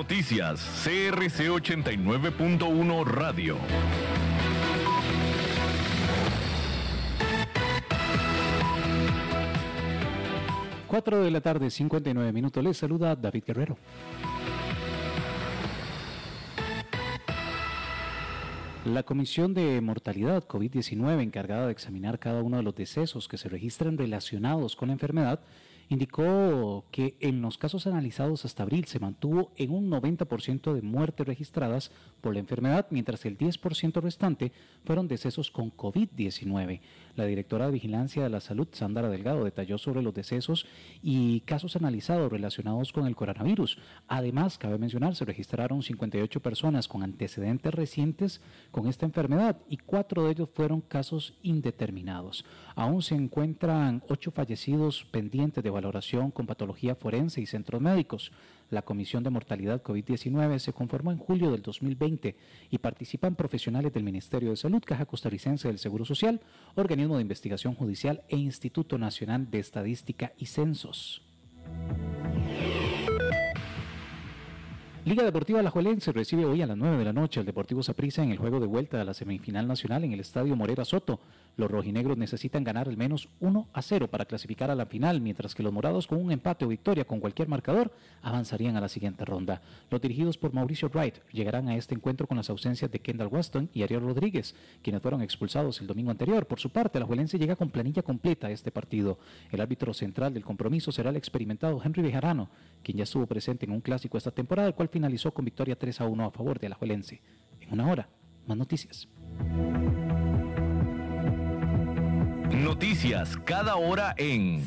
noticias, CRC 89.1 Radio. Cuatro de la tarde, 59 minutos. Les saluda David Guerrero. La Comisión de Mortalidad COVID-19, encargada de examinar cada uno de los decesos que se registran relacionados con la enfermedad, indicó que en los casos analizados hasta abril se mantuvo en un 90% de muertes registradas por la enfermedad, mientras el 10% restante fueron decesos con COVID-19. La directora de Vigilancia de la Salud, Sandra Delgado, detalló sobre los decesos y casos analizados relacionados con el coronavirus. Además, cabe mencionar, se registraron 58 personas con antecedentes recientes con esta enfermedad y cuatro de ellos fueron casos indeterminados. Aún se encuentran ocho fallecidos pendientes de valoración con patología forense y centros médicos. La Comisión de Mortalidad COVID-19 se conformó en julio del 2020 y participan profesionales del Ministerio de Salud, Caja Costarricense del Seguro Social, Organismo de Investigación Judicial e Instituto Nacional de Estadística y Censos. Liga Deportiva Alajuelense recibe hoy a las 9 de la noche al Deportivo Saprissa en el juego de vuelta de la semifinal nacional en el Estadio Morera Soto. Los rojinegros necesitan ganar al menos 1 a 0 para clasificar a la final, mientras que los morados con un empate o victoria con cualquier marcador avanzarían a la siguiente ronda. Los dirigidos por Mauricio Wright llegarán a este encuentro con las ausencias de Kendall Weston y Ariel Rodríguez, quienes fueron expulsados el domingo anterior. Por su parte, la Juelense llega con planilla completa a este partido. El árbitro central del compromiso será el experimentado Henry Bejarano, quien ya estuvo presente en un clásico esta temporada, el cual finalizó con victoria 3 a 1 a favor de la Juelense. En una hora, más noticias. Noticias cada hora en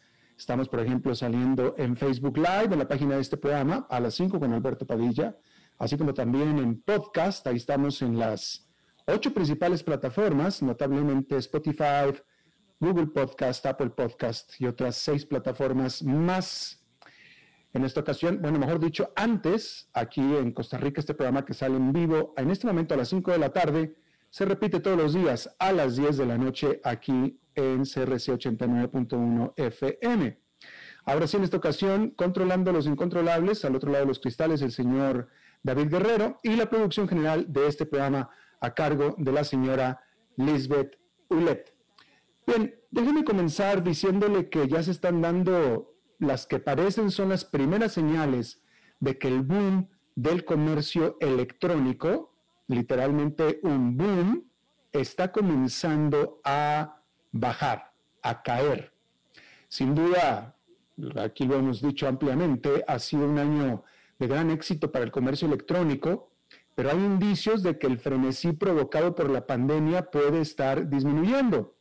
Estamos, por ejemplo, saliendo en Facebook Live, en la página de este programa, a las 5 con Alberto Padilla, así como también en podcast. Ahí estamos en las ocho principales plataformas, notablemente Spotify, Google Podcast, Apple Podcast y otras seis plataformas más. En esta ocasión, bueno, mejor dicho, antes, aquí en Costa Rica, este programa que sale en vivo, en este momento a las 5 de la tarde, se repite todos los días a las 10 de la noche aquí en CRC 89.1 FM. Ahora sí, en esta ocasión, controlando los incontrolables, al otro lado de los cristales, el señor David Guerrero y la producción general de este programa a cargo de la señora Lisbeth Ulet. Bien, déjeme comenzar diciéndole que ya se están dando las que parecen son las primeras señales de que el boom del comercio electrónico literalmente un boom, está comenzando a bajar, a caer. Sin duda, aquí lo hemos dicho ampliamente, ha sido un año de gran éxito para el comercio electrónico, pero hay indicios de que el frenesí provocado por la pandemia puede estar disminuyendo.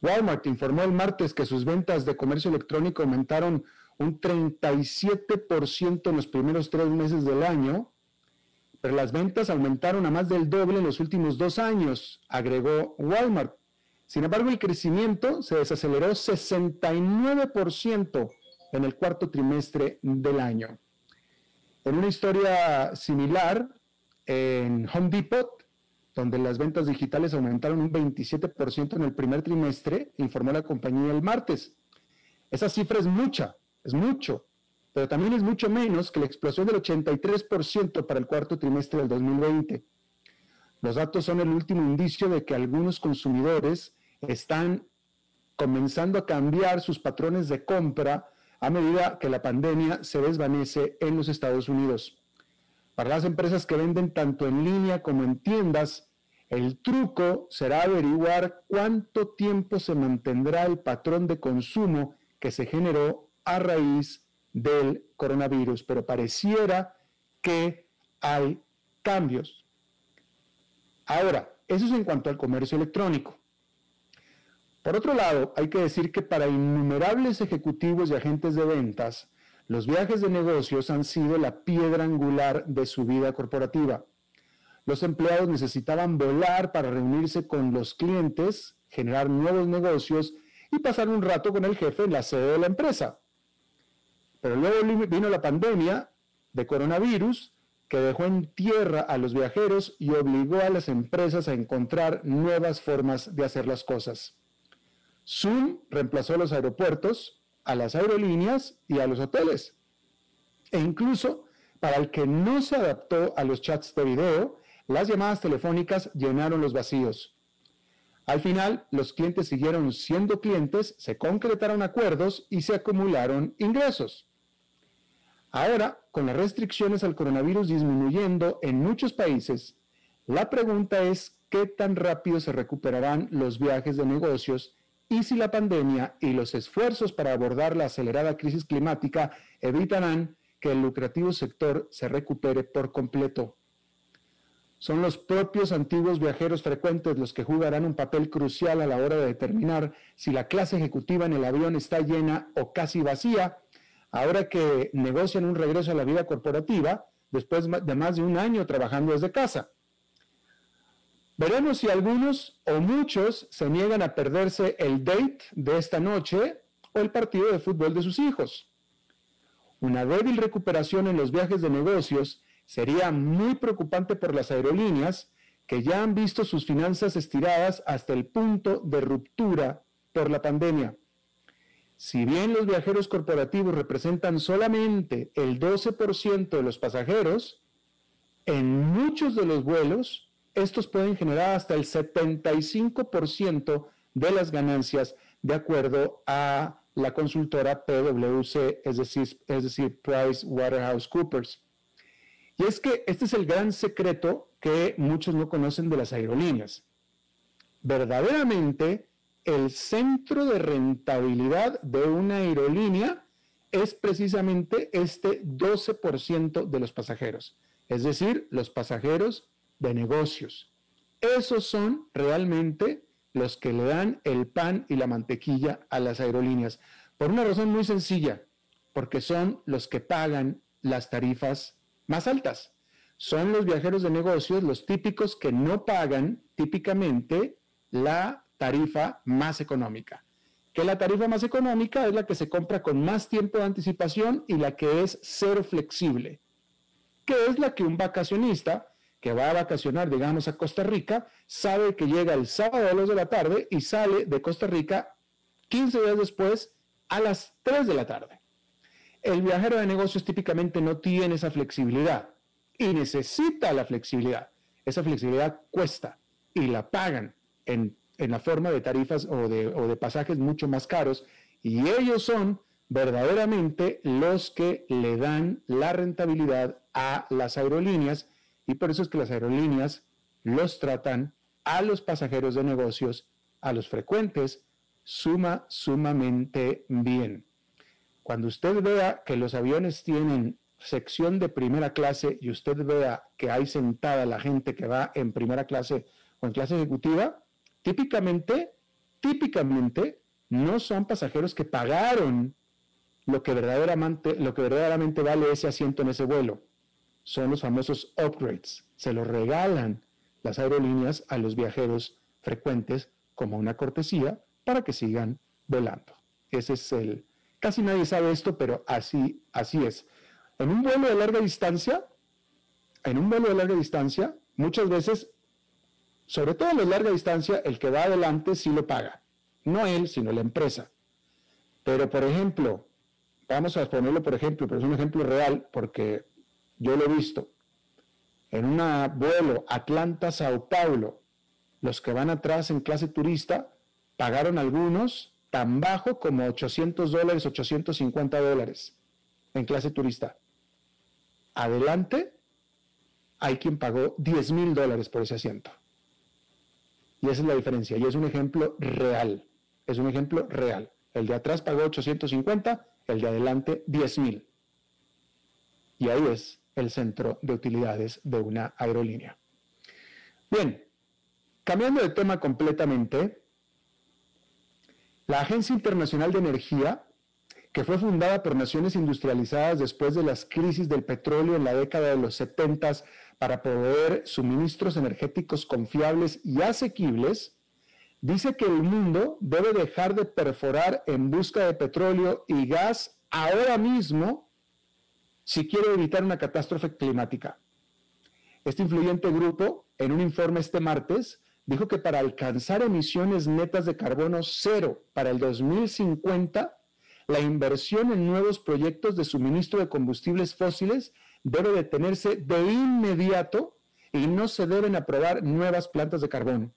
Walmart informó el martes que sus ventas de comercio electrónico aumentaron un 37% en los primeros tres meses del año, pero las ventas aumentaron a más del doble en los últimos dos años, agregó Walmart. Sin embargo, el crecimiento se desaceleró 69% en el cuarto trimestre del año. En una historia similar, en Home Depot, donde las ventas digitales aumentaron un 27% en el primer trimestre, informó la compañía el martes. Esa cifra es mucha, es mucho, pero también es mucho menos que la explosión del 83% para el cuarto trimestre del 2020. Los datos son el último indicio de que algunos consumidores están comenzando a cambiar sus patrones de compra a medida que la pandemia se desvanece en los Estados Unidos. Para las empresas que venden tanto en línea como en tiendas, el truco será averiguar cuánto tiempo se mantendrá el patrón de consumo que se generó a raíz del coronavirus, pero pareciera que hay cambios. Ahora, eso es en cuanto al comercio electrónico. Por otro lado, hay que decir que para innumerables ejecutivos y agentes de ventas, los viajes de negocios han sido la piedra angular de su vida corporativa. Los empleados necesitaban volar para reunirse con los clientes, generar nuevos negocios y pasar un rato con el jefe en la sede de la empresa. Pero luego vino la pandemia de coronavirus que dejó en tierra a los viajeros y obligó a las empresas a encontrar nuevas formas de hacer las cosas. Zoom reemplazó a los aeropuertos, a las aerolíneas y a los hoteles. E incluso para el que no se adaptó a los chats de video, las llamadas telefónicas llenaron los vacíos. Al final, los clientes siguieron siendo clientes, se concretaron acuerdos y se acumularon ingresos. Ahora, con las restricciones al coronavirus disminuyendo en muchos países, la pregunta es qué tan rápido se recuperarán los viajes de negocios y si la pandemia y los esfuerzos para abordar la acelerada crisis climática evitarán que el lucrativo sector se recupere por completo. Son los propios antiguos viajeros frecuentes los que jugarán un papel crucial a la hora de determinar si la clase ejecutiva en el avión está llena o casi vacía ahora que negocian un regreso a la vida corporativa después de más de un año trabajando desde casa. Veremos si algunos o muchos se niegan a perderse el date de esta noche o el partido de fútbol de sus hijos. Una débil recuperación en los viajes de negocios sería muy preocupante por las aerolíneas que ya han visto sus finanzas estiradas hasta el punto de ruptura por la pandemia. Si bien los viajeros corporativos representan solamente el 12% de los pasajeros, en muchos de los vuelos estos pueden generar hasta el 75% de las ganancias de acuerdo a la consultora PwC, es decir, es decir, Price Waterhouse Coopers. Y es que este es el gran secreto que muchos no conocen de las aerolíneas. Verdaderamente, el centro de rentabilidad de una aerolínea es precisamente este 12% de los pasajeros. Es decir, los pasajeros de negocios. Esos son realmente los que le dan el pan y la mantequilla a las aerolíneas. Por una razón muy sencilla, porque son los que pagan las tarifas más altas. Son los viajeros de negocios los típicos que no pagan típicamente la tarifa más económica. Que la tarifa más económica es la que se compra con más tiempo de anticipación y la que es cero flexible, que es la que un vacacionista que va a vacacionar, digamos, a Costa Rica, sabe que llega el sábado a las de la tarde y sale de Costa Rica 15 días después a las 3 de la tarde. El viajero de negocios típicamente no tiene esa flexibilidad y necesita la flexibilidad. Esa flexibilidad cuesta y la pagan en, la forma de tarifas o de, o de pasajes mucho más caros y ellos son verdaderamente los que le dan la rentabilidad a las aerolíneas y por eso es que las aerolíneas los tratan a los pasajeros de negocios, a los frecuentes, suma, sumamente bien. Cuando usted vea que los aviones tienen sección de primera clase y usted vea que hay sentada la gente que va en primera clase o en clase ejecutiva, típicamente, típicamente no son pasajeros que pagaron lo que verdaderamente, lo que verdaderamente vale ese asiento en ese vuelo son los famosos upgrades. Se los regalan las aerolíneas a los viajeros frecuentes como una cortesía para que sigan volando. Ese es el... Casi nadie sabe esto, pero así, así es. En un vuelo de larga distancia, en un vuelo de larga distancia, muchas veces, sobre todo en la larga distancia, el que va adelante sí lo paga. No él, sino la empresa. Pero, por ejemplo, vamos a ponerlo por ejemplo, pero es un ejemplo real porque yo lo he visto. En un vuelo Atlanta-Sao Paulo, los que van atrás en clase turista pagaron algunos tan bajo como 800 dólares, 850 dólares en clase turista. Adelante, hay quien pagó 10 mil dólares por ese asiento. Y esa es la diferencia. Y es un ejemplo real. Es un ejemplo real. El de atrás pagó 850, el de adelante 10 mil. Y ahí es el centro de utilidades de una aerolínea. Bien, cambiando de tema completamente, la Agencia Internacional de Energía, que fue fundada por naciones industrializadas después de las crisis del petróleo en la década de los 70 para proveer suministros energéticos confiables y asequibles, dice que el mundo debe dejar de perforar en busca de petróleo y gas ahora mismo si quiere evitar una catástrofe climática. Este influyente grupo, en un informe este martes, dijo que para alcanzar emisiones netas de carbono cero para el 2050, la inversión en nuevos proyectos de suministro de combustibles fósiles debe detenerse de inmediato y no se deben aprobar nuevas plantas de carbón.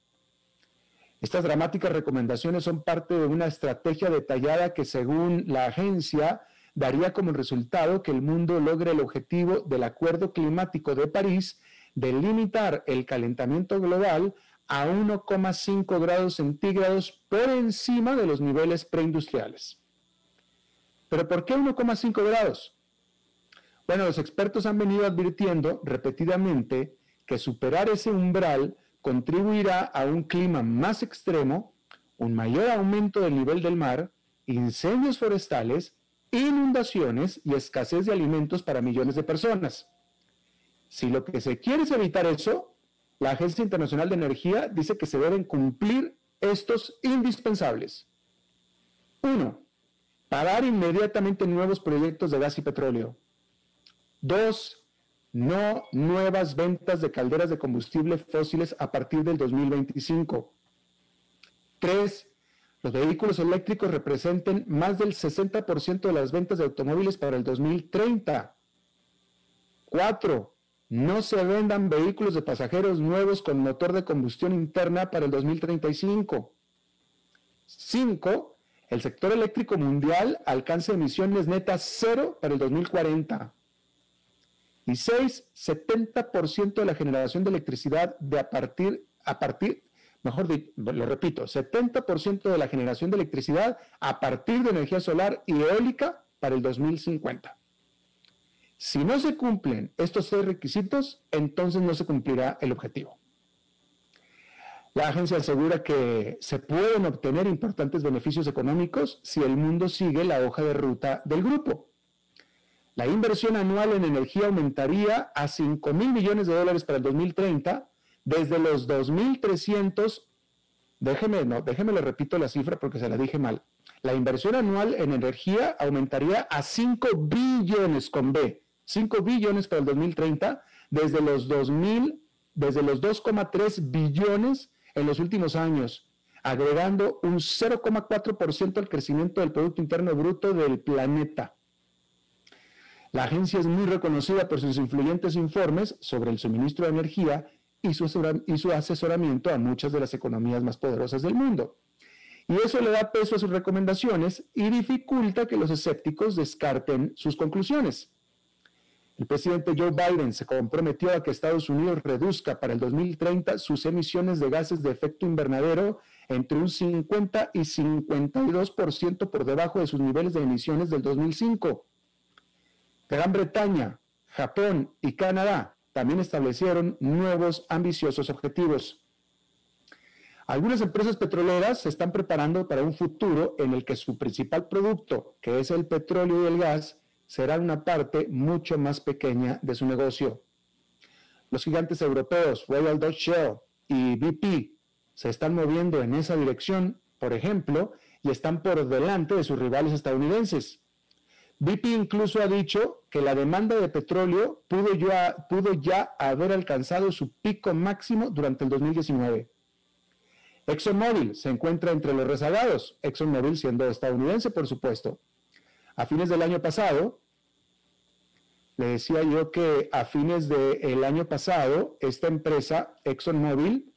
Estas dramáticas recomendaciones son parte de una estrategia detallada que, según la agencia, daría como resultado que el mundo logre el objetivo del Acuerdo Climático de París de limitar el calentamiento global a 1,5 grados centígrados por encima de los niveles preindustriales. ¿Pero por qué 1,5 grados? Bueno, los expertos han venido advirtiendo repetidamente que superar ese umbral contribuirá a un clima más extremo, un mayor aumento del nivel del mar, incendios forestales inundaciones y escasez de alimentos para millones de personas. Si lo que se quiere es evitar eso, la Agencia Internacional de Energía dice que se deben cumplir estos indispensables. Uno, parar inmediatamente nuevos proyectos de gas y petróleo. Dos, no nuevas ventas de calderas de combustible fósiles a partir del 2025. Tres, los vehículos eléctricos representen más del 60% de las ventas de automóviles para el 2030. Cuatro, no se vendan vehículos de pasajeros nuevos con motor de combustión interna para el 2035. Cinco, el sector eléctrico mundial alcance emisiones netas cero para el 2040. Y seis, 70% de la generación de electricidad de a partir, a partir mejor lo repito, 70% de la generación de electricidad a partir de energía solar y eólica para el 2050. Si no se cumplen estos seis requisitos, entonces no se cumplirá el objetivo. La agencia asegura que se pueden obtener importantes beneficios económicos si el mundo sigue la hoja de ruta del grupo. La inversión anual en energía aumentaría a 5 mil millones de dólares para el 2030, desde los 2.300, déjeme, no, déjeme le repito la cifra porque se la dije mal. La inversión anual en energía aumentaría a 5 billones con B, 5 billones para el 2030, desde los 2000, desde los 2,3 billones en los últimos años, agregando un 0,4% al crecimiento del Producto Interno Bruto del planeta. La agencia es muy reconocida por sus influyentes informes sobre el suministro de energía y su, asesoramiento a muchas de las economías más poderosas del mundo. Y eso le da peso a sus recomendaciones y dificulta que los escépticos descarten sus conclusiones. El presidente Joe Biden se comprometió a que Estados Unidos reduzca para el 2030 sus emisiones de gases de efecto invernadero entre un 50 y 52% por debajo de sus niveles de emisiones del 2005. Gran Bretaña, Japón y Canadá también establecieron nuevos ambiciosos objetivos. Algunas empresas petroleras se están preparando para un futuro en el que su principal producto, que es el petróleo y el gas, será una parte mucho más pequeña de su negocio. Los gigantes europeos Royal Dutch Shell y BP se están moviendo en esa dirección, por ejemplo, y están por delante de sus rivales estadounidenses. BP incluso ha dicho que la demanda de petróleo pudo ya, pudo ya haber alcanzado su pico máximo durante el 2019. ExxonMobil se encuentra entre los rezagados, ExxonMobil siendo estadounidense, por supuesto. A fines del año pasado, le decía yo que a fines del año pasado, esta empresa, ExxonMobil,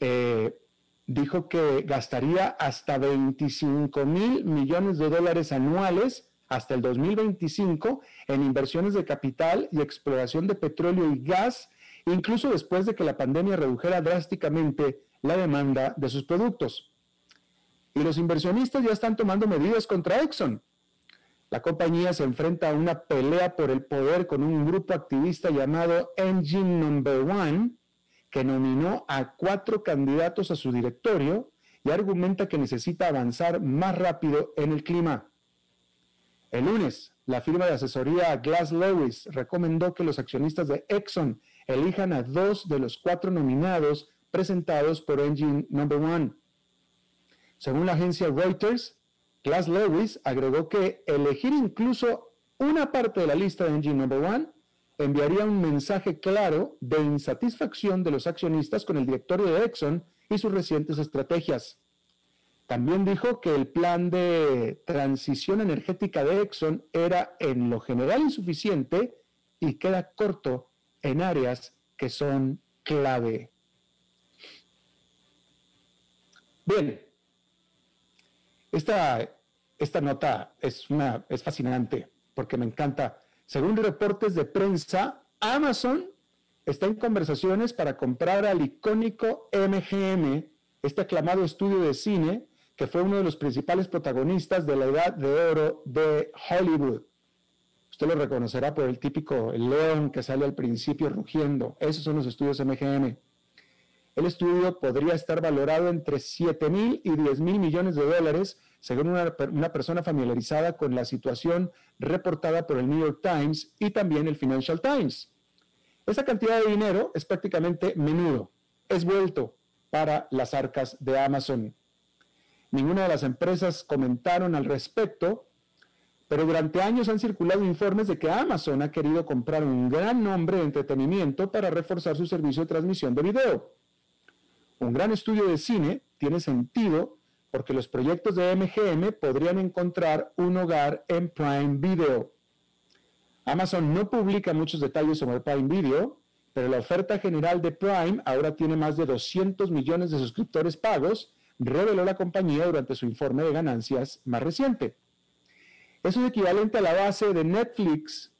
eh, dijo que gastaría hasta 25 mil millones de dólares anuales hasta el 2025 en inversiones de capital y exploración de petróleo y gas, incluso después de que la pandemia redujera drásticamente la demanda de sus productos. Y los inversionistas ya están tomando medidas contra Exxon. La compañía se enfrenta a una pelea por el poder con un grupo activista llamado Engine Number One, que nominó a cuatro candidatos a su directorio y argumenta que necesita avanzar más rápido en el clima. El lunes, la firma de asesoría Glass Lewis recomendó que los accionistas de Exxon elijan a dos de los cuatro nominados presentados por Engine Number One. Según la agencia Reuters, Glass Lewis agregó que elegir incluso una parte de la lista de Engine Number One enviaría un mensaje claro de insatisfacción de los accionistas con el directorio de Exxon y sus recientes estrategias. También dijo que el plan de transición energética de Exxon era en lo general insuficiente y queda corto en áreas que son clave. Bien, esta esta nota es, una, es fascinante porque me encanta. Según reportes de prensa, Amazon está en conversaciones para comprar al icónico MGM, este aclamado estudio de cine que fue uno de los principales protagonistas de la edad de oro de Hollywood. Usted lo reconocerá por el típico león que sale al principio rugiendo. Esos son los estudios MGM. El estudio podría estar valorado entre 7 mil y 10 mil millones de dólares según una, persona familiarizada con la situación reportada por el New York Times y también el Financial Times. Esa cantidad de dinero es prácticamente menudo, es vuelto para las arcas de Amazon. Ninguna de las empresas comentaron al respecto, pero durante años han circulado informes de que Amazon ha querido comprar un gran nombre de entretenimiento para reforzar su servicio de transmisión de video. Un gran estudio de cine tiene sentido porque los proyectos de MGM podrían encontrar un hogar en Prime Video. Amazon no publica muchos detalles sobre Prime Video, pero la oferta general de Prime ahora tiene más de 200 millones de suscriptores pagos, reveló la compañía durante su informe de ganancias más reciente. Eso es equivalente a la base de Netflix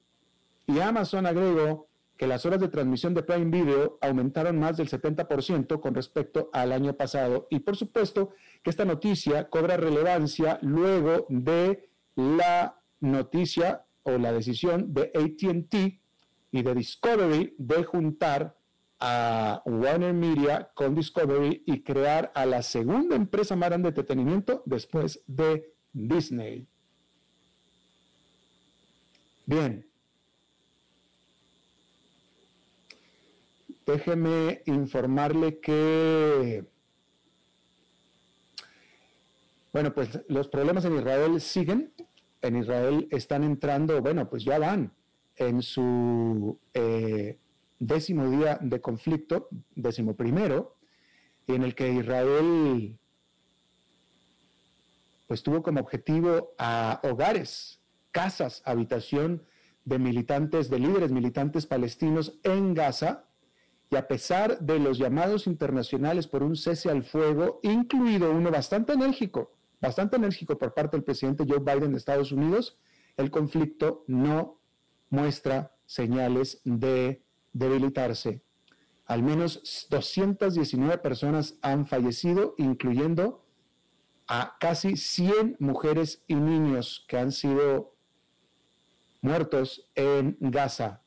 y Amazon agregó que las horas de transmisión de Prime Video aumentaron más del 70% con respecto al año pasado. Y por supuesto que esta noticia cobra relevancia luego de la noticia o la decisión de ATT y de Discovery de juntar a Warner Media con Discovery y crear a la segunda empresa más grande de entretenimiento después de Disney. Bien. Déjeme informarle que, bueno, pues los problemas en Israel siguen. En Israel están entrando, bueno, pues ya van en su eh, décimo día de conflicto, décimo primero, en el que Israel pues tuvo como objetivo a hogares, casas, habitación de militantes, de líderes militantes palestinos en Gaza, y a pesar de los llamados internacionales por un cese al fuego, incluido uno bastante enérgico, bastante enérgico por parte del presidente Joe Biden de Estados Unidos, el conflicto no muestra señales de debilitarse. Al menos 219 personas han fallecido, incluyendo a casi 100 mujeres y niños que han sido muertos en Gaza.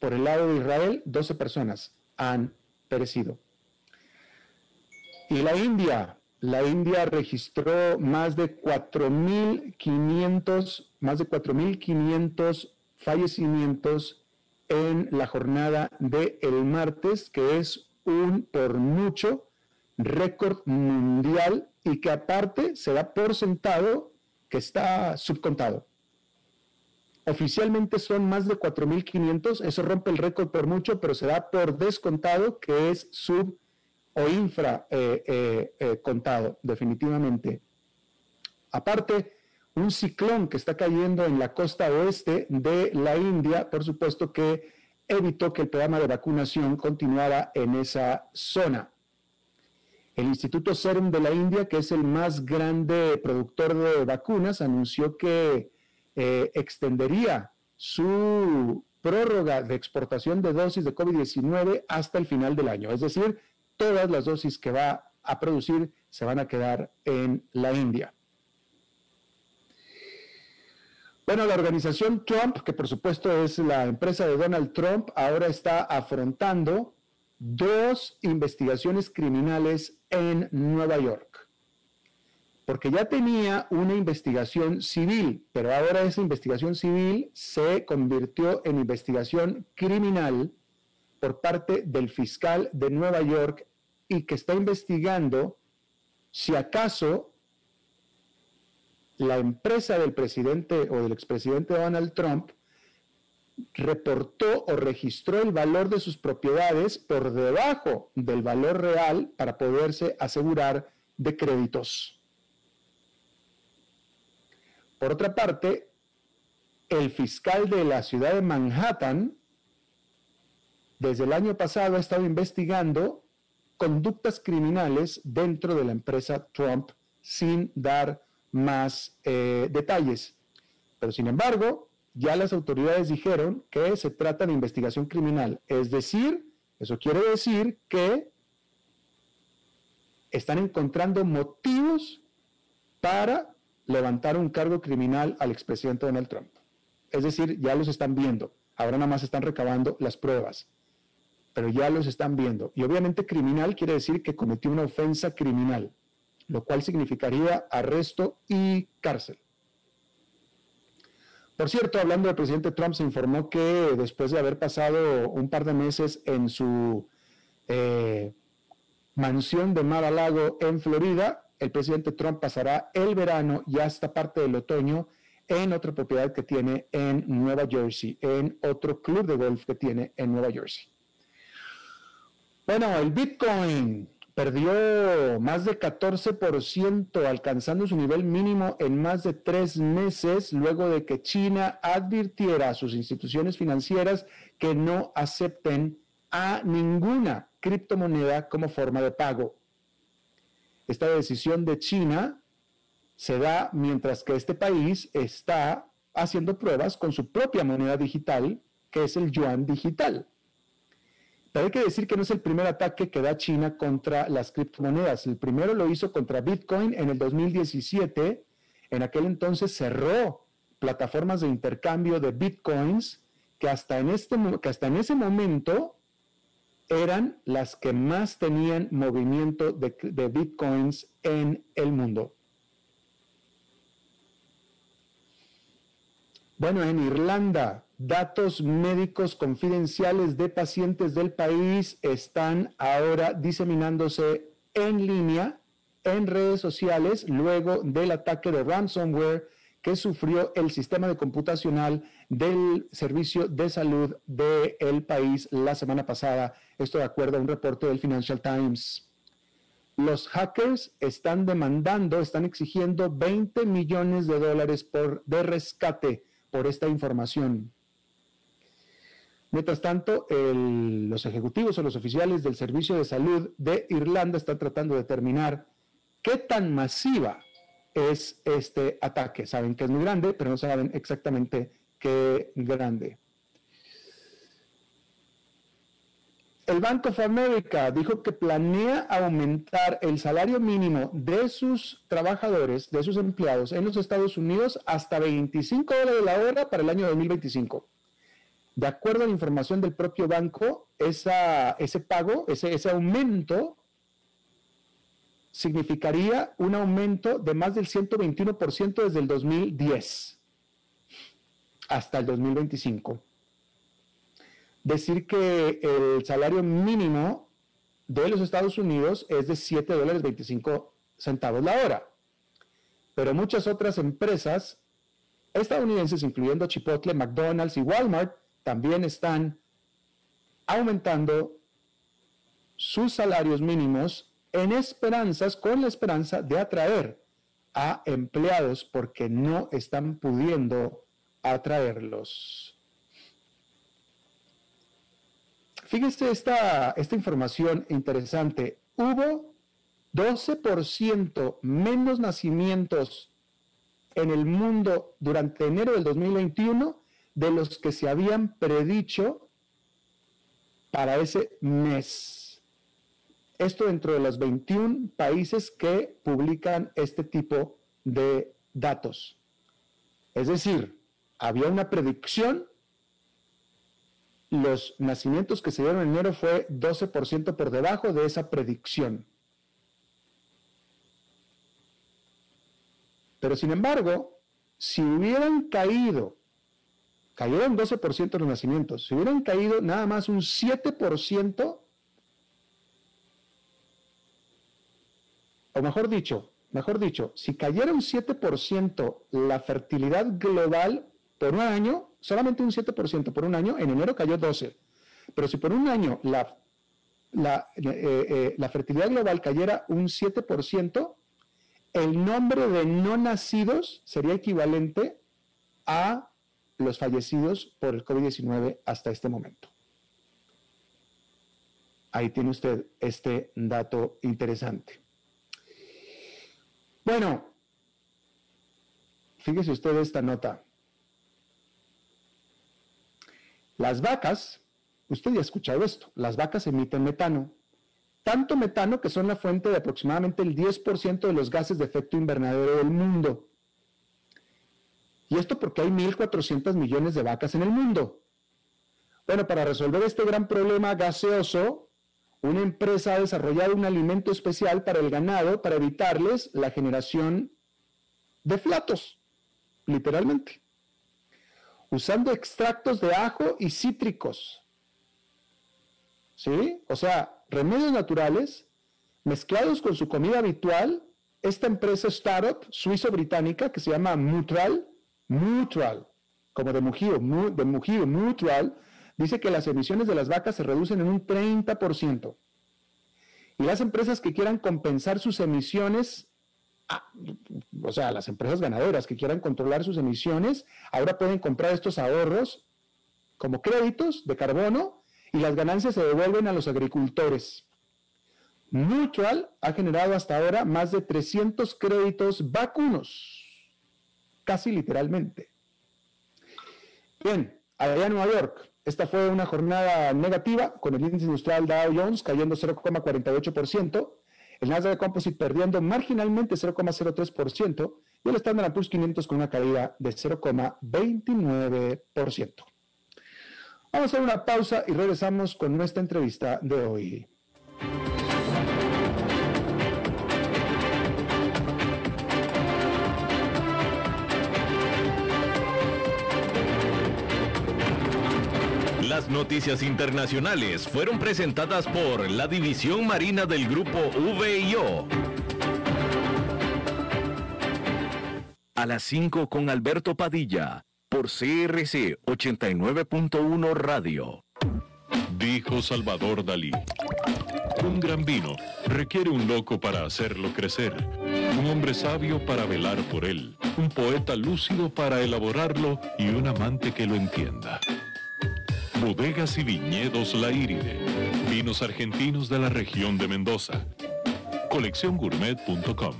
Por el lado de Israel, 12 personas han perecido. Y la India, la India registró más de 4.500, más de 4.500 fallecimientos en la jornada de el martes, que es un por mucho récord mundial y que aparte se da por sentado que está subcontado. Oficialmente son más de 4.500, eso rompe el récord por mucho, pero se da por descontado que es sub o infra eh, eh, eh, contado, definitivamente. Aparte, un ciclón que está cayendo en la costa oeste de la India, por supuesto que evitó que el programa de vacunación continuara en esa zona. El Instituto Serum de la India, que es el más grande productor de vacunas, anunció que eh, extendería su prórroga de exportación de dosis de COVID-19 hasta el final del año. Es decir, todas las dosis que va a producir se van a quedar en la India. Bueno, la organización Trump, que por supuesto es la empresa de Donald Trump, ahora está afrontando dos investigaciones criminales en Nueva York. Porque ya tenía una investigación civil, pero ahora esa investigación civil se convirtió en investigación criminal por parte del fiscal de Nueva York y que está investigando si acaso la empresa del presidente o del expresidente Donald Trump reportó o registró el valor de sus propiedades por debajo del valor real para poderse asegurar de créditos. Por otra parte, el fiscal de la ciudad de Manhattan, desde el año pasado, ha estado investigando conductas criminales dentro de la empresa Trump sin dar más eh, detalles. Pero sin embargo, ya las autoridades dijeron que se trata de investigación criminal. Es decir, eso quiere decir que están encontrando motivos para levantar un cargo criminal al expresidente Donald Trump. Es decir, ya los están viendo. Ahora nada más están recabando las pruebas. Pero ya los están viendo. Y obviamente criminal quiere decir que cometió una ofensa criminal lo cual significaría arresto y cárcel. Por cierto, hablando del presidente Trump, se informó que después de haber pasado un par de meses en su eh, mansión de Mar a Lago en Florida, el presidente Trump pasará el verano y hasta parte del otoño en otra propiedad que tiene en Nueva Jersey, en otro club de golf que tiene en Nueva Jersey. Bueno, el Bitcoin perdió más de 14%, alcanzando su nivel mínimo en más de tres meses, luego de que China advirtiera a sus instituciones financieras que no acepten a ninguna criptomoneda como forma de pago. Esta decisión de China se da mientras que este país está haciendo pruebas con su propia moneda digital, que es el yuan digital. Pero hay que decir que no es el primer ataque que da China contra las criptomonedas. El primero lo hizo contra Bitcoin en el 2017. En aquel entonces cerró plataformas de intercambio de bitcoins que hasta en, este, ese momento eran las que más tenían movimiento de bitcoins en el mundo. Bueno, en Irlanda, datos médicos confidenciales de pacientes del país están ahora diseminándose en línea en redes sociales luego del ataque de ransomware que sufrió el sistema de computacional del Servicio de Salud del país la semana pasada. Esto de acuerdo a un reporte del Financial Times. Los hackers están demandando, están exigiendo 20 millones de dólares por, de rescate por esta información. Mientras tanto, los ejecutivos o los oficiales del Servicio de Salud de Irlanda están tratando de determinar qué tan masiva es este ataque. Saben que es muy grande, pero no saben exactamente qué grande. El Bank of America dijo que planea aumentar el salario mínimo de sus trabajadores, de sus empleados en los Estados Unidos hasta 25 dólares la hora para el año 2025. De acuerdo a la información del propio banco, ese pago, ese, ese aumento significaría un aumento de más del 121% desde el 2010 hasta el 2025. Decir que el salario mínimo de los Estados Unidos es de 7 dólares 25 centavos la hora. Pero muchas otras empresas estadounidenses, incluyendo Chipotle, McDonald's y Walmart, también están aumentando sus salarios mínimos en esperanzas, con la esperanza de atraer a empleados porque no están pudiendo atraerlos. Fíjese esta, esta información interesante. Hubo 12% menos nacimientos en el mundo durante enero del 2021 de los que se habían predicho para ese mes. Esto dentro de los 21 países que publican este tipo de datos. Es decir, había una predicción, los nacimientos que se dieron en enero fue 12% por debajo de esa predicción. Pero sin embargo, si hubieran caído, cayeron 12% los nacimientos, si hubieran caído nada más un 7%, o mejor dicho, mejor dicho, si cayera un 7% la fertilidad global por un año, solamente un 7% por un año, en enero cayó 12. Pero si por un año la, la, eh, eh, fertilidad global cayera un 7%, el nombre de no nacidos sería equivalente a los fallecidos por el COVID-19 hasta este momento. Ahí tiene usted este dato interesante. Bueno, fíjese usted esta nota. Las vacas, usted ya ha escuchado esto, las vacas emiten metano. Tanto metano que son la fuente de aproximadamente el 10% de los gases de efecto invernadero del mundo. Y esto porque hay 1.400 millones de vacas en el mundo. Bueno, para resolver este gran problema gaseoso, una empresa ha desarrollado un alimento especial para el ganado para evitarles la generación de flatos, literalmente, usando extractos de ajo y cítricos. ¿Sí? O sea, remedios naturales mezclados con su comida habitual. Esta empresa startup suizo-británica que se llama Mutral, Mutral, como de mugido, de mugido, Mutral, dice que las emisiones de las vacas se reducen en un 30%. Y las empresas que quieran compensar sus emisiones, o sea, las empresas ganaderas que quieran controlar sus emisiones, ahora pueden comprar estos ahorros como créditos de carbono y las ganancias se devuelven a los agricultores. Mutual ha generado hasta ahora más de 300 créditos vacunos, casi literalmente. Bien, allá en Nueva York, esta fue una jornada negativa con el índice industrial Dow Jones cayendo 0,48%, el Nasdaq Composite perdiendo marginalmente 0,03% y el Standard Poor's 500 con una caída de 0,29%. Vamos a hacer una pausa y regresamos con nuestra entrevista de hoy. Las noticias internacionales fueron presentadas por la División Marina del Grupo VIO. A las 5 con Alberto Padilla, por CRC 89.1 Radio. Dijo Salvador Dalí. Un gran vino requiere un loco para hacerlo crecer, un hombre sabio para velar por él, un poeta lúcido para elaborarlo y un amante que lo entienda. Bodegas y viñedos La Iride. Vinos argentinos de la región de Mendoza. Colecciongourmet.com.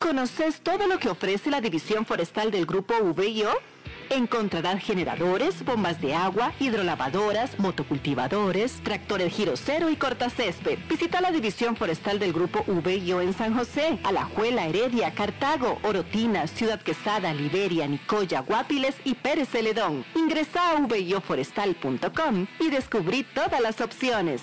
¿Conoces todo lo que ofrece la división forestal del grupo VIO? Encontrarán generadores, bombas de agua, hidrolavadoras, motocultivadores, tractores giro cero y cortacésped. Visita la división forestal del grupo VIO en San José, Alajuela, Heredia, Cartago, Orotina, Ciudad Quesada, Liberia, Nicoya, Guapiles y Pérez Celedón. Ingresa a vioforestal.com y descubrí todas las opciones.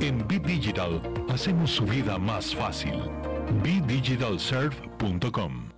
En Bit Digital hacemos su vida más fácil. BDigitalServe.com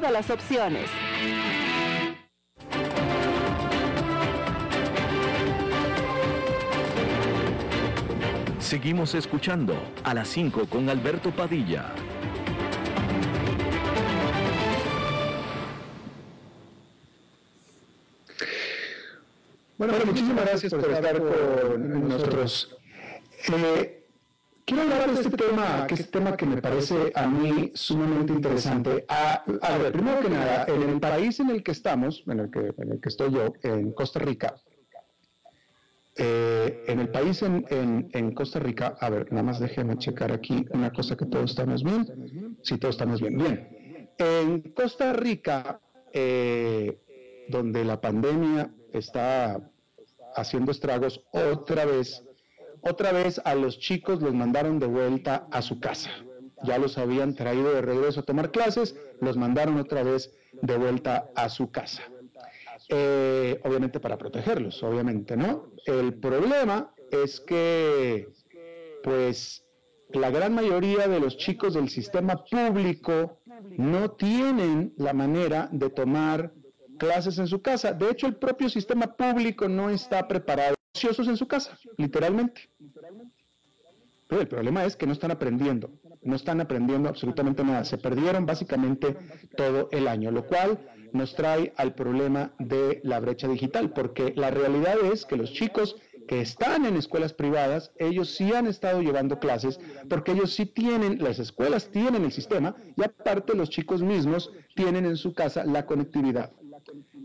todas las opciones. Seguimos escuchando a las 5 con Alberto Padilla. Bueno, muchísimas gracias por estar con nosotros. Eh, quiero hablar de este tema, que es un tema que me parece a mí sumamente interesante. A, ver, primero que nada, en el país en el que estamos, en el que, en el que estoy yo, en Costa Rica, eh, en el país en, Costa Rica, a ver, nada más déjenme checar aquí una cosa que todos estamos bien. Sí, todos estamos bien. Bien. En Costa Rica, eh, donde la pandemia está haciendo estragos otra vez, otra vez a los chicos los mandaron de vuelta a su casa. Ya los habían traído de regreso a tomar clases, los mandaron otra vez de vuelta a su casa. Eh, obviamente para protegerlos, obviamente, ¿no? El problema es que, pues, la gran mayoría de los chicos del sistema público no tienen la manera de tomar clases en su casa. De hecho, el propio sistema público no está preparado. En su casa, literalmente. Pero el problema es que no están aprendiendo, no están aprendiendo absolutamente nada. Se perdieron básicamente todo el año, lo cual nos trae al problema de la brecha digital, porque la realidad es que los chicos que están en escuelas privadas, ellos sí han estado llevando clases, porque ellos sí tienen, las escuelas tienen el sistema, y aparte los chicos mismos tienen en su casa la conectividad.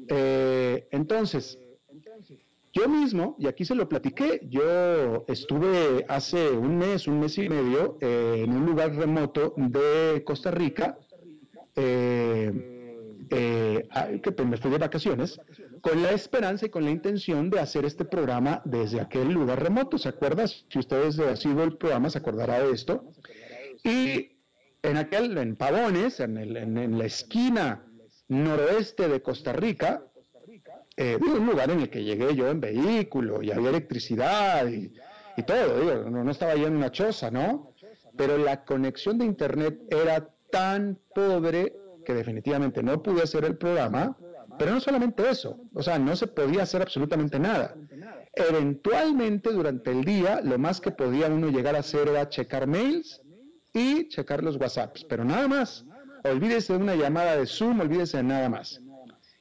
Eh, entonces, yo mismo, y aquí se lo platiqué, yo estuve hace un mes, un mes y medio, eh, en un lugar remoto de Costa Rica, eh, que pues, me fui de vacaciones, con la esperanza y con la intención de hacer este programa desde aquel lugar remoto. ¿Se acuerdan? Si ustedes han sido el programa, se acordará de esto. Y en aquel, en Pavones, en la esquina noroeste de Costa Rica, eh, un lugar en el que llegué yo en vehículo y había electricidad y, todo, digo, no, estaba yo en una choza, ¿no? Pero la conexión de internet era tan pobre que definitivamente no pude hacer el programa, pero no solamente eso, o sea, no se podía hacer absolutamente nada. Eventualmente durante el día, lo más que podía uno llegar a hacer era checar mails y checar los WhatsApps, pero nada más. Olvídese de una llamada de Zoom, olvídese de nada más.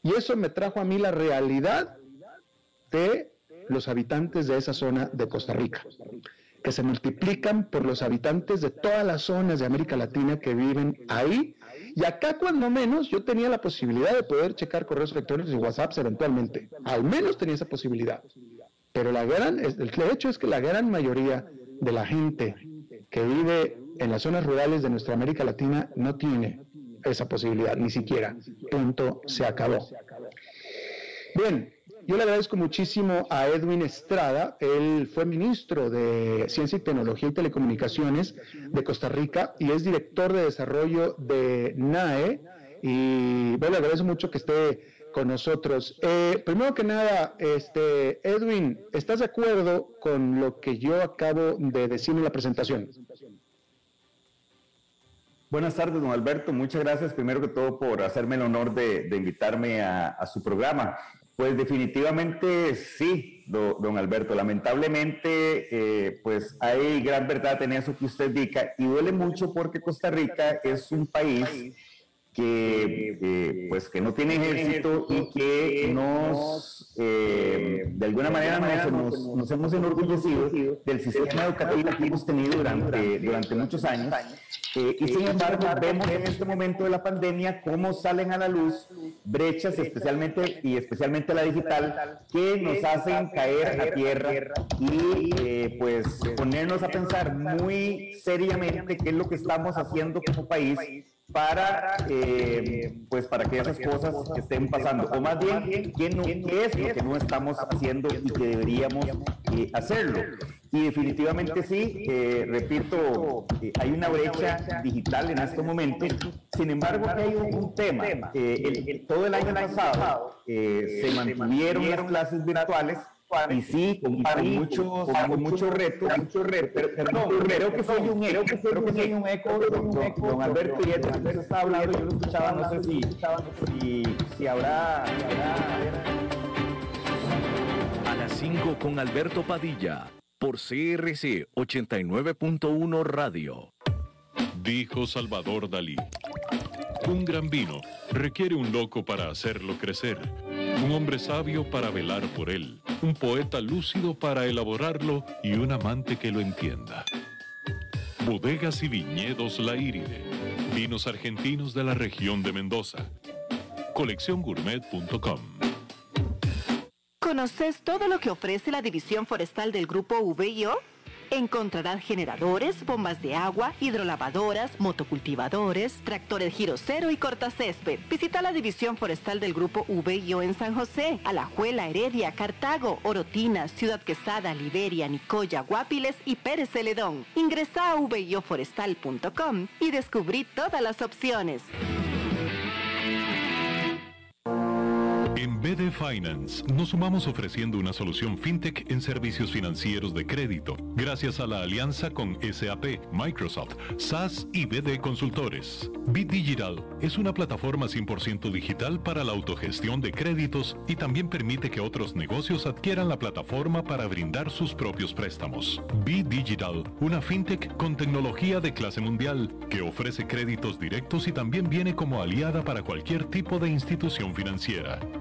Y eso me trajo a mí la realidad de los habitantes de esa zona de Costa Rica, que se multiplican por los habitantes de todas las zonas de América Latina que viven ahí. Y acá, cuando menos, yo tenía la posibilidad de poder checar correos electrónicos y WhatsApps eventualmente. Al menos tenía esa posibilidad. Pero la gran, el hecho es que la gran mayoría de la gente que vive en las zonas rurales de nuestra América Latina no tiene esa posibilidad, ni siquiera. Punto, se acabó. Bien, yo le agradezco muchísimo a Edwin Estrada, él fue ministro de Ciencia y Tecnología y Telecomunicaciones de Costa Rica y es director de desarrollo de NAE. Y bueno, le agradezco mucho que esté con nosotros. Eh, primero que nada, este, Edwin, ¿estás de acuerdo con lo que yo acabo de decir en la presentación? Buenas tardes, don Alberto. Muchas gracias primero que todo por hacerme el honor de, invitarme a, su programa. Pues definitivamente sí, don Alberto. Lamentablemente, eh, pues hay gran verdad en eso que usted indica y duele mucho porque Costa Rica es un país que, eh, pues, que no tiene ejército y que nos, eh, de alguna manera nos hemos, nos hemos enorgullecido del sistema educativo que hemos tenido durante, durante muchos años. Eh, y sin embargo, vemos en este momento de la pandemia cómo salen a la luz brechas, especialmente y especialmente la digital, que nos hacen caer a tierra y pues ponernos a pensar muy seriamente qué es lo que estamos haciendo como país para, eh, pues para que esas cosas estén pasando, o más bien, ¿qué, es lo que no estamos haciendo y que deberíamos eh, hacerlo? Y definiamente sí, eh, repito, hay una brecha digital en este momento. Sin embargo, hay un, tema. todo el año pasado se mantuvieron las clases virtuales y sí, con, muchos, con muchos retos, muchos retos, pero, perdón, creo que soy un eco, creo que soy un eco, don, don Alberto y entonces estaba hablando, yo lo escuchaba, no sé si, si, si habrá, A las 5 con Alberto Padilla, por CRC 89.1 Radio. Dijo Salvador Dalí. Un gran vino requiere un loco para hacerlo crecer, un hombre sabio para velar por él, un poeta lúcido para elaborarlo y un amante que lo entienda. Bodegas y viñedos La Iride, vinos argentinos de la región de Mendoza. Colecciongourmet.com ¿Conoces todo lo que ofrece la división forestal del grupo VIO? Encontrarás generadores, bombas de agua, hidrolavadoras, motocultivadores, tractores giro cero y cortacésped. Visita la división forestal del grupo VIO en San José, Alajuela, Heredia, Cartago, Orotina, Ciudad Quesada, Liberia, Nicoya, Guapiles y Pérez Celedón. Ingresa a vioforestal.com y descubrí todas las opciones. En BD Finance nos sumamos ofreciendo una solución fintech en servicios financieros de crédito, gracias a la alianza con SAP, Microsoft, SAS y BD Consultores. Bit Digital es una plataforma 100% digital para la autogestión de créditos y también permite que otros negocios adquieran la plataforma para brindar sus propios préstamos. Bit Digital, una fintech con tecnología de clase mundial que ofrece créditos directos y también viene como aliada para cualquier tipo de institución financiera.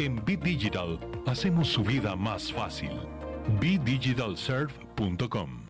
En Bit Digital hacemos su vida más fácil. BitDigitalServe.com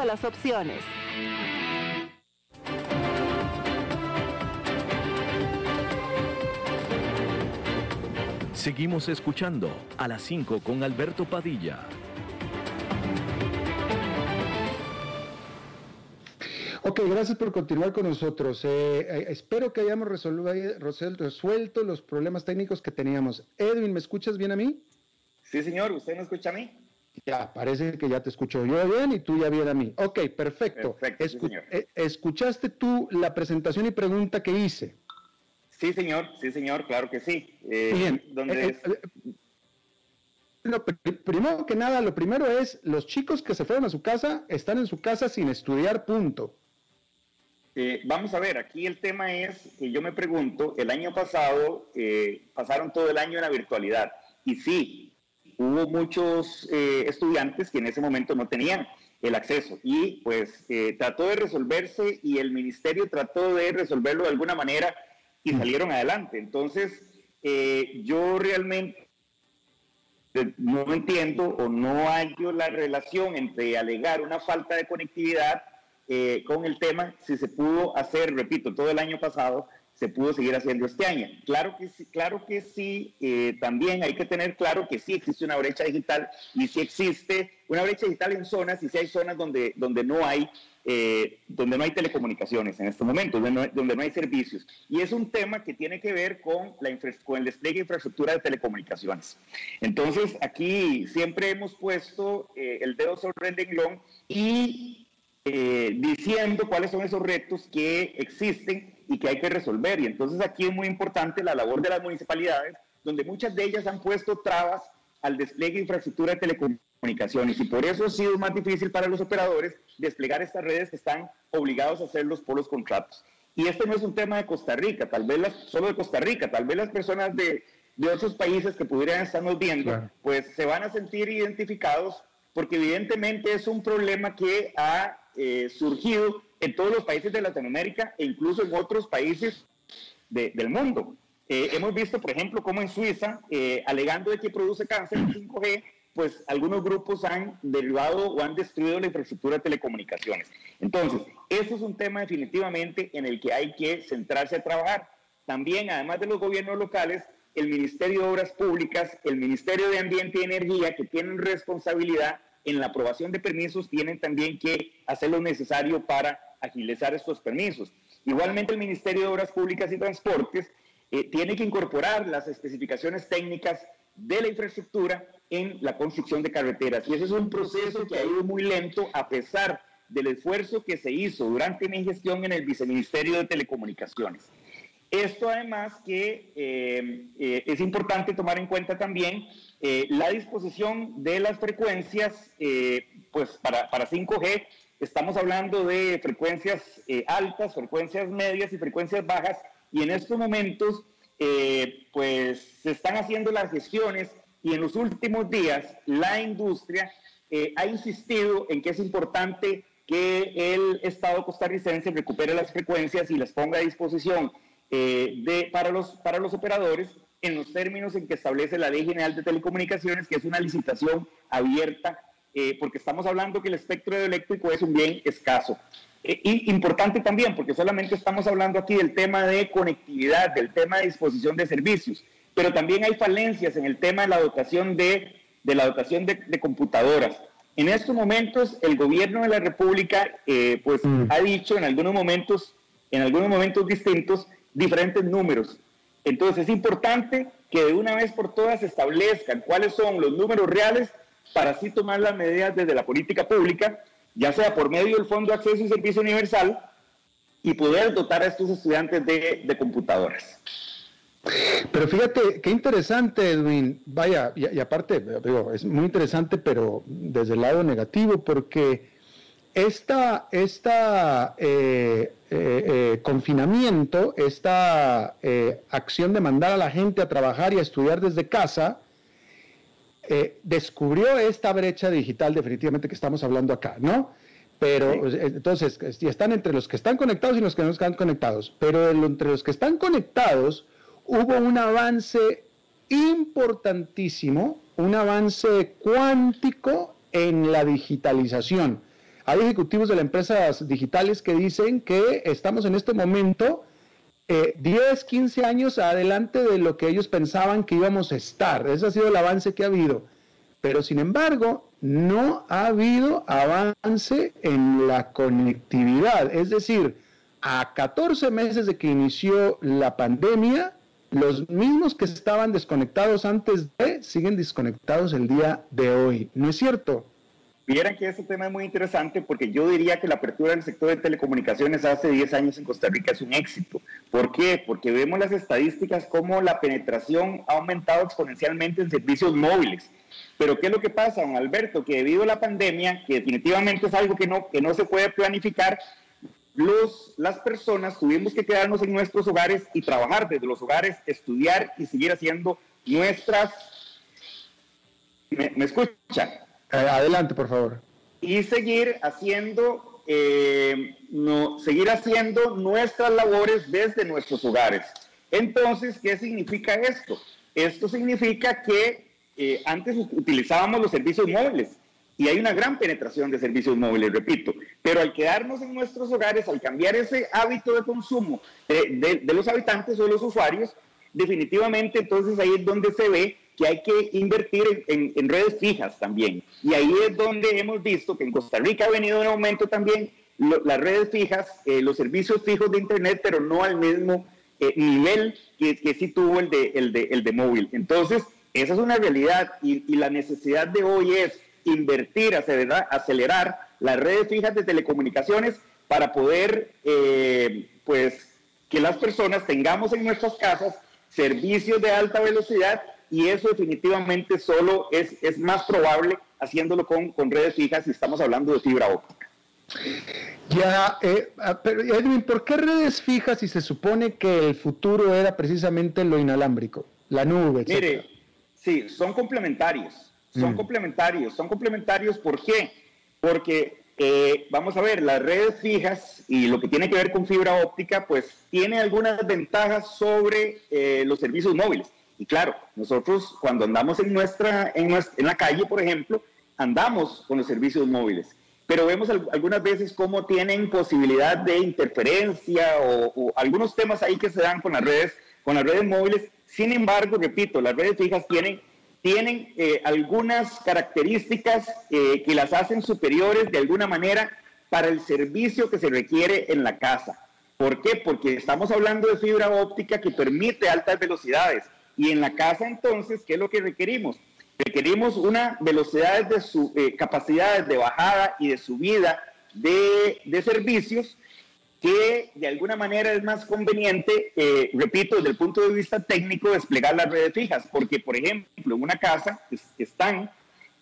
todas las opciones. Seguimos escuchando a las 5 con Alberto Padilla. Ok, gracias por continuar con nosotros. Eh, eh, espero que hayamos resuelto los problemas técnicos que teníamos. Edwin, ¿me escuchas bien a mí? Sí, señor. ¿Usted me escucha a mí? Ya, parece que ya te escucho yo bien y tú ya bien a mí. Ok, perfecto. Eh, ¿Escuchaste tú la presentación y pregunta que hice? Sí, señor, sí, señor, claro que sí. Eh, bien. ¿dónde eh, primero que nada, lo primero es, los chicos que se fueron a su casa están en su casa sin estudiar, punto. vamos a ver, aquí el tema es que yo me pregunto, el año pasado pasaron todo el año en la virtualidad y sí, hubo muchos eh, estudiantes que en ese momento no tenían el acceso y pues eh, trató de resolverse y el ministerio trató de resolverlo de alguna manera y salieron adelante. Entonces, eh, yo realmente no entiendo o no hallo la relación entre alegar una falta de conectividad con el tema, si se pudo hacer, repito, todo el año pasado, se pudo seguir haciendo este año. Claro que sí, claro que sí eh, también hay que tener claro que sí existe una brecha digital y sí existe una brecha digital en zonas y sí hay zonas donde, donde, no, hay, eh, donde no hay telecomunicaciones en este momento, donde no, donde no hay servicios. Y es un tema que tiene que ver con, la con el despliegue de infraestructura de telecomunicaciones. Entonces, aquí siempre hemos puesto eh, el dedo sobre el renglón y diciendo cuáles son esos retos que existen y que hay que resolver. Y entonces aquí es muy importante la labor de las municipalidades, donde muchas de ellas han puesto trabas al despliegue de infraestructura de telecomunicaciones y por eso ha sido más difícil para los operadores desplegar estas redes que están obligados a hacerlos por los contratos. Y este no es un tema de Costa Rica, tal vez solo de Costa Rica, tal vez las personas de, de otros países que pudieran estarnos viendo, pues se van a sentir identificados porque evidentemente es un problema que ha eh, surgido en todos los países de Latinoamérica e incluso en otros países del mundo. Eh, hemos visto, por ejemplo, cómo en Suiza, eh, alegando de que produce cáncer 5G, pues algunos grupos han derivado o han destruido la infraestructura de telecomunicaciones. Entonces, eso es un tema definitivamente en el que hay que centrarse a trabajar. También, además de los gobiernos locales, el Ministerio de Obras Públicas, el Ministerio de Ambiente y Energía, que tienen responsabilidad en la aprobación de permisos, tienen también que hacer lo necesario para agilizar estos permisos. Igualmente el Ministerio de Obras Públicas y Transportes eh, tiene que incorporar las especificaciones técnicas de la infraestructura en la construcción de carreteras. Y ese es un proceso que ha ido muy lento a pesar del esfuerzo que se hizo durante mi gestión en el Viceministerio de Telecomunicaciones. Esto además que eh, eh, es importante tomar en cuenta también la disposición de las frecuencias pues para, para 5G estamos hablando de frecuencias eh, altas, frecuencias medias y frecuencias bajas, y en estos momentos, eh, pues se están haciendo las gestiones y en los últimos días la industria eh, ha insistido en que es importante que el Estado costarricense recupere las frecuencias y las ponga a disposición eh, de, para, los, para los operadores en los términos en que establece la Ley General de Telecomunicaciones, que es una licitación abierta, eh, porque estamos hablando que el espectro eléctrico es un bien escaso. y importante también, porque solamente estamos hablando aquí del tema de conectividad, del tema de disposición de servicios, pero también hay falencias en el tema de la dotación de de la dotación de, computadoras. En estos momentos, el gobierno de la República, eh, pues, mm. ha dicho en algunos momentos, en algunos momentos distintos, diferentes números. Entonces, es importante que de una vez por todas se establezcan cuáles son los números reales para así tomar las medidas desde la política pública, ya sea por medio del Fondo de Acceso y Servicio Universal, y poder dotar a estos estudiantes de, computadoras. Pero fíjate, qué interesante, Edwin. Vaya, y, aparte, digo, es muy interesante, pero desde el lado negativo, porque esta, esta eh, eh, eh, confinamiento, esta acción de mandar a la gente a trabajar y a estudiar desde casa, descubrió esta brecha digital definitivamente que estamos hablando acá, ¿no? Pero entonces, están entre los que están conectados y los que no están conectados. Pero entre los que están conectados, hubo un avance importantísimo, un avance cuántico en la digitalización. Hay ejecutivos de las empresas digitales que dicen que estamos en este momento 10, eh, 15 años adelante de lo que ellos pensaban que íbamos a estar. Ese ha sido el avance que ha habido. Pero sin embargo, no ha habido avance en la conectividad. Es decir, a 14 meses de que inició la pandemia, los mismos que estaban desconectados antes de siguen desconectados el día de hoy. ¿No es cierto? Vieran que ese tema es muy interesante porque yo diría que la apertura del sector de telecomunicaciones hace 10 años en Costa Rica es un éxito. ¿Por qué? Porque vemos las estadísticas como la penetración ha aumentado exponencialmente en servicios móviles. Pero ¿qué es lo que pasa, don Alberto? Que debido a la pandemia, que definitivamente es algo que no, que no se puede planificar, los, las personas tuvimos que quedarnos en nuestros hogares y trabajar desde los hogares, estudiar y seguir haciendo nuestras... ¿Me, me escuchan? Eh, adelante, por favor. Y seguir haciendo, eh, seguir haciendo nuestras labores desde nuestros hogares. Entonces, ¿qué significa esto? Esto significa que eh, antes utilizábamos los servicios móviles y hay una gran penetración de servicios móviles, repito. Pero al quedarnos en nuestros hogares, al cambiar ese hábito de consumo de, los habitantes o los usuarios, definitivamente entonces ahí es donde se ve que hay que invertir en, redes fijas también. Y ahí es donde hemos visto que en Costa Rica ha venido en aumento también las redes fijas, eh, los servicios fijos de Internet, pero no al mismo eh, nivel que, que, sí tuvo el de, el, de, el de móvil. Entonces, esa es una realidad y, y la necesidad de hoy es invertir, acelerar, acelerar las redes fijas de telecomunicaciones para poder, eh, pues, que las personas tengamos en nuestras casas servicios de alta velocidad y eso definitivamente solo es, es más probable haciéndolo con, con redes fijas si estamos hablando de fibra óptica. Ya, eh, ah, pero Edwin, ¿por qué redes fijas si se supone que el futuro era precisamente lo inalámbrico, la nube? Mire, sí, son complementarios son mm. complementarios. Son complementarios, ¿por qué? Porque, eh, vamos a ver, las redes fijas y lo que tiene que ver con fibra óptica, pues tiene algunas ventajas sobre eh, los servicios móviles. Y claro, nosotros cuando andamos en, nuestra, en, en la calle, por ejemplo, andamos con los servicios móviles pero vemos algunas veces cómo tienen posibilidad de interferencia o, o, algunos temas ahí que se dan con las redes, con las redes móviles. Sin embargo, repito, las redes fijas tienen tienen eh, algunas características eh, que las hacen superiores de alguna manera para el servicio que se requiere en la casa. ¿Por qué? Porque estamos hablando de fibra óptica que permite altas velocidades. Y en la casa entonces, ¿qué es lo que requerimos? Requerimos una velocidad de su, eh, capacidades de bajada y de subida de, de servicios que de alguna manera es más conveniente, eh, repito, desde el punto de vista técnico, desplegar las redes fijas, porque, por ejemplo, en una casa están,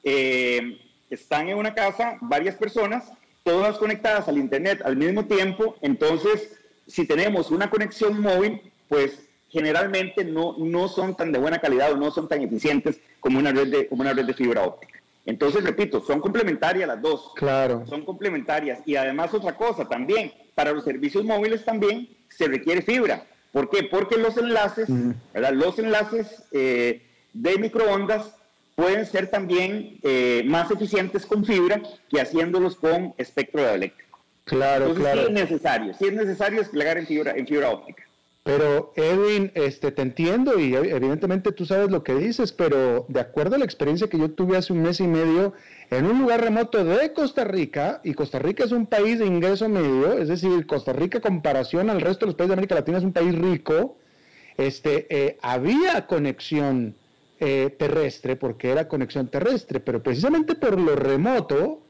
eh, están en una casa varias personas, todas conectadas al Internet al mismo tiempo, entonces, si tenemos una conexión móvil, pues generalmente no, no son tan de buena calidad o no son tan eficientes como una red de, como una red de fibra óptica. Entonces, repito, son complementarias las dos. Claro. Son complementarias. Y además otra cosa también, para los servicios móviles también se requiere fibra. ¿Por qué? Porque los enlaces, ¿verdad? Los enlaces eh, de microondas pueden ser también eh, más eficientes con fibra que haciéndolos con espectro eléctrico. Claro, Entonces, claro. sí es necesario, sí es necesario desplegar en fibra, en fibra óptica. Pero Edwin, este, te entiendo y evidentemente tú sabes lo que dices, pero de acuerdo a la experiencia que yo tuve hace un mes y medio en un lugar remoto de Costa Rica, y Costa Rica es un país de ingreso medio, es decir, Costa Rica comparación al resto de los países de América Latina es un país rico, este, eh, había conexión eh, terrestre, porque era conexión terrestre, pero precisamente por lo remoto,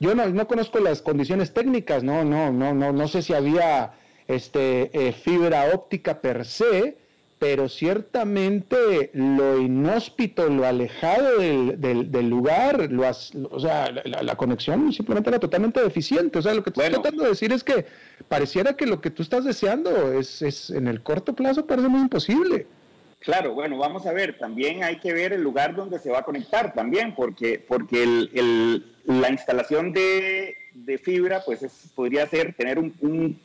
yo no, no conozco las condiciones técnicas, no, no, no, no, no sé si había este, eh, fibra óptica per se, pero ciertamente lo inhóspito, lo alejado del, del, del lugar, lo, o sea, la, la, conexión simplemente era totalmente deficiente. O sea, lo que tú bueno, estás tratando de decir es que pareciera que lo que tú estás deseando es, es en el corto plazo parece muy imposible. Claro, bueno, vamos a ver, también hay que ver el lugar donde se va a conectar también, porque, porque el, el, la instalación de, de, fibra, pues es, podría ser tener un, un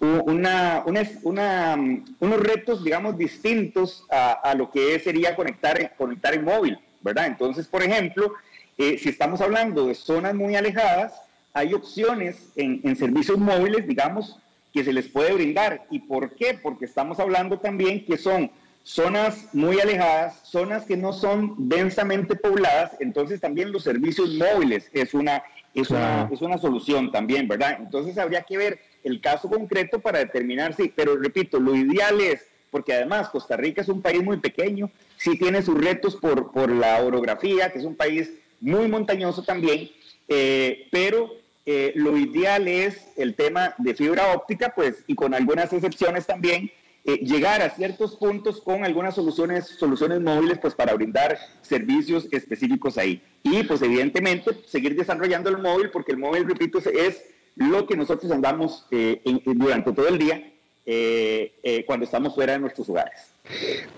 una, unos retos, digamos, distintos a, a, lo que sería conectar, conectar en móvil, ¿verdad? Entonces, por ejemplo, eh, si estamos hablando de zonas muy alejadas, hay opciones en, en, servicios móviles, digamos, que se les puede brindar. ¿Y por qué? Porque estamos hablando también que son zonas muy alejadas, zonas que no son densamente pobladas, entonces también los servicios móviles es una, es una, es una solución también, ¿verdad? Entonces habría que ver el caso concreto para determinar si, pero repito, lo ideal es, porque además Costa Rica es un país muy pequeño, sí tiene sus retos por, por la orografía, que es un país muy montañoso también, eh, pero eh, lo ideal es el tema de fibra óptica, pues, y con algunas excepciones también, eh, llegar a ciertos puntos con algunas soluciones, soluciones móviles, pues, para brindar servicios específicos ahí. Y, pues, evidentemente, seguir desarrollando el móvil, porque el móvil, repito, es lo que nosotros andamos eh, en, durante todo el día eh, eh, cuando estamos fuera de nuestros hogares.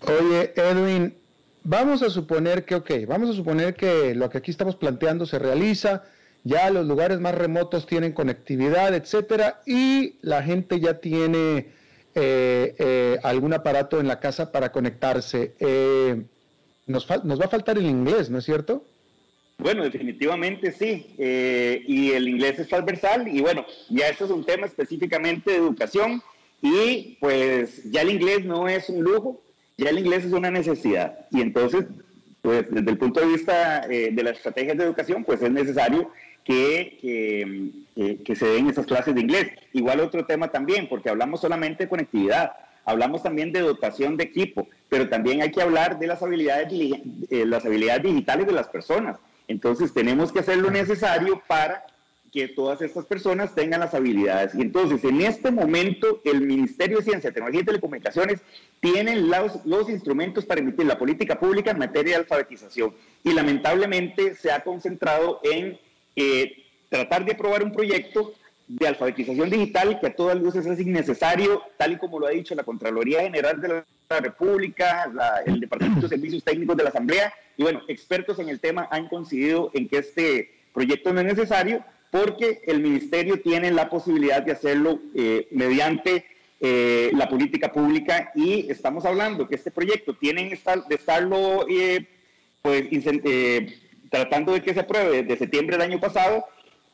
Oye, Edwin, vamos a suponer que, ok, vamos a suponer que lo que aquí estamos planteando se realiza, ya los lugares más remotos tienen conectividad, etcétera, y la gente ya tiene algún aparato en la casa para conectarse. Nos, nos va a faltar el inglés, ¿no es cierto? Bueno, definitivamente sí. Eh, y el inglés es transversal y bueno, ya esto es un tema específicamente de educación y pues ya el inglés no es un lujo, ya el inglés es una necesidad. Y entonces, pues desde el punto de vista eh, de las estrategias de educación, pues es necesario que, que, eh, que se den esas clases de inglés. Igual otro tema también, porque hablamos solamente de conectividad. Hablamos también de dotación de equipo, pero también hay que hablar de las habilidades, eh, las habilidades digitales de las personas. Entonces tenemos que hacer lo necesario para que todas estas personas tengan las habilidades. Y entonces en este momento el Ministerio de Ciencia, Tecnología y Telecomunicaciones tiene los, los instrumentos para emitir la política pública en materia de alfabetización. Y lamentablemente se ha concentrado en eh, tratar de aprobar un proyecto de alfabetización digital que a todas luces es innecesario, tal y como lo ha dicho la Contraloría General de la República, la, el Departamento de Servicios Técnicos de la Asamblea, y bueno, expertos en el tema han coincidido en que este proyecto no es necesario porque el Ministerio tiene la posibilidad de hacerlo eh, mediante eh, la política pública y estamos hablando que este proyecto tienen de estarlo eh, pues, tratando de que se apruebe desde septiembre del año pasado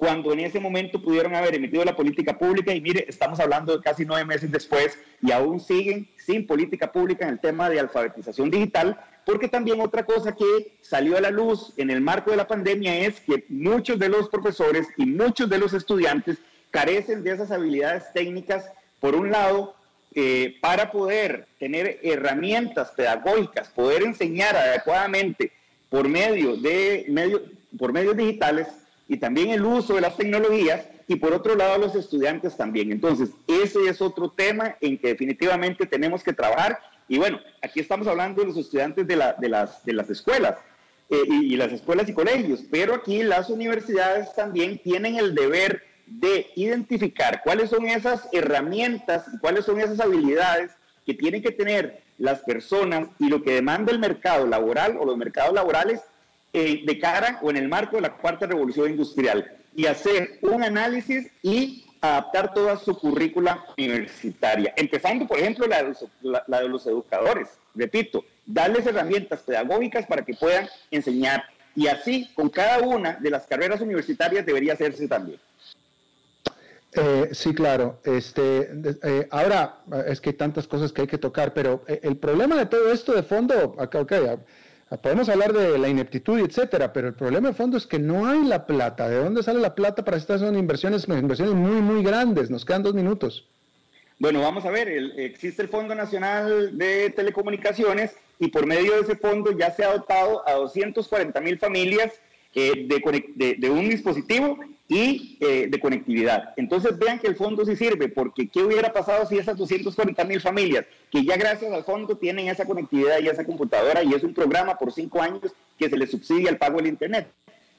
cuando en ese momento pudieron haber emitido la política pública y mire, estamos hablando de casi nueve meses después y aún siguen sin política pública en el tema de alfabetización digital, porque también otra cosa que salió a la luz en el marco de la pandemia es que muchos de los profesores y muchos de los estudiantes carecen de esas habilidades técnicas, por un lado, eh, para poder tener herramientas pedagógicas, poder enseñar adecuadamente por medio de medio, por medios digitales y también el uso de las tecnologías y por otro lado los estudiantes también. Entonces, ese es otro tema en que definitivamente tenemos que trabajar y bueno, aquí estamos hablando de los estudiantes de, la, de, las, de las escuelas eh, y, y las escuelas y colegios, pero aquí las universidades también tienen el deber de identificar cuáles son esas herramientas cuáles son esas habilidades que tienen que tener las personas y lo que demanda el mercado laboral o los mercados laborales eh, de cara o en el marco de la cuarta revolución industrial y hacer un análisis y adaptar toda su currícula universitaria, empezando, por ejemplo, la de, los, educadores. Repito, darles herramientas pedagógicas para que puedan enseñar. Y así, con cada una de las carreras universitarias debería hacerse también. Eh, sí, claro. Este, eh, ahora es que hay tantas cosas que hay que tocar, pero el problema de todo esto de fondo, acá, okay, podemos hablar de la ineptitud etcétera, pero el problema de fondo es que no hay la plata. ¿De dónde sale la plata para estas son inversiones, inversiones muy, muy grandes? Nos quedan dos minutos. Bueno, vamos a ver, existe el Fondo Nacional de Telecomunicaciones y por medio de ese fondo ya se ha dotado a 240 mil familias eh, de, un dispositivo y eh, de conectividad. Entonces vean que el fondo sí sirve, porque ¿qué hubiera pasado si esas 240 mil familias, que ya gracias al fondo tienen esa conectividad y esa computadora y es un programa por cinco años que se les subsidia el pago del Internet?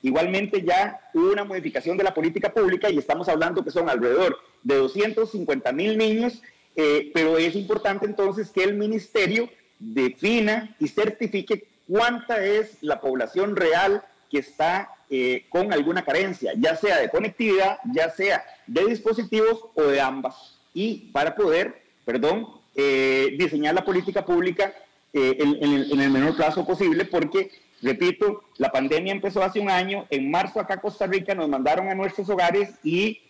Igualmente ya hubo una modificación de la política pública y estamos hablando que son alrededor de 250 mil niños, eh, pero es importante entonces que el ministerio defina y certifique cuánta es la población real que está eh, con alguna carencia, ya sea de conectividad, ya sea de dispositivos o de ambas. Y para poder, perdón, eh, diseñar la política pública eh, en, el menor plazo posible, porque, repito, la pandemia empezó hace un año, en marzo acá Costa Rica nos mandaron a nuestros hogares y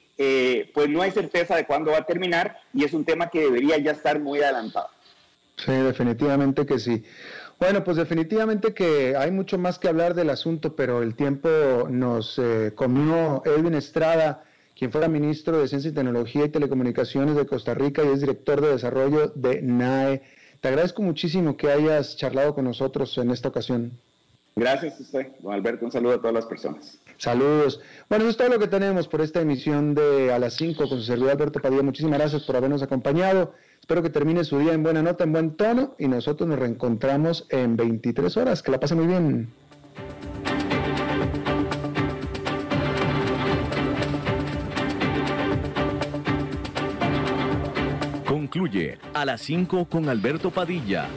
pues no hay certeza de cuándo va a terminar y es un tema que debería ya estar muy adelantado. Sí, definitivamente que sí. Bueno, pues definitivamente que hay mucho más que hablar del asunto, pero el tiempo nos eh, comió Edwin Estrada, quien fuera ministro de Ciencia y Tecnología y Telecomunicaciones de Costa Rica y es director de desarrollo de NAE. Te agradezco muchísimo que hayas charlado con nosotros en esta ocasión. Gracias a usted, don Alberto. Un saludo a todas las personas. Saludos. Bueno, eso es todo lo que tenemos por esta emisión de A las 5 con su servidor Alberto Padilla. Muchísimas gracias por habernos acompañado. Espero que termine su día en buena nota, en buen tono y nosotros nos reencontramos en 23 horas. Que la pase muy bien. Concluye a las 5 con Alberto Padilla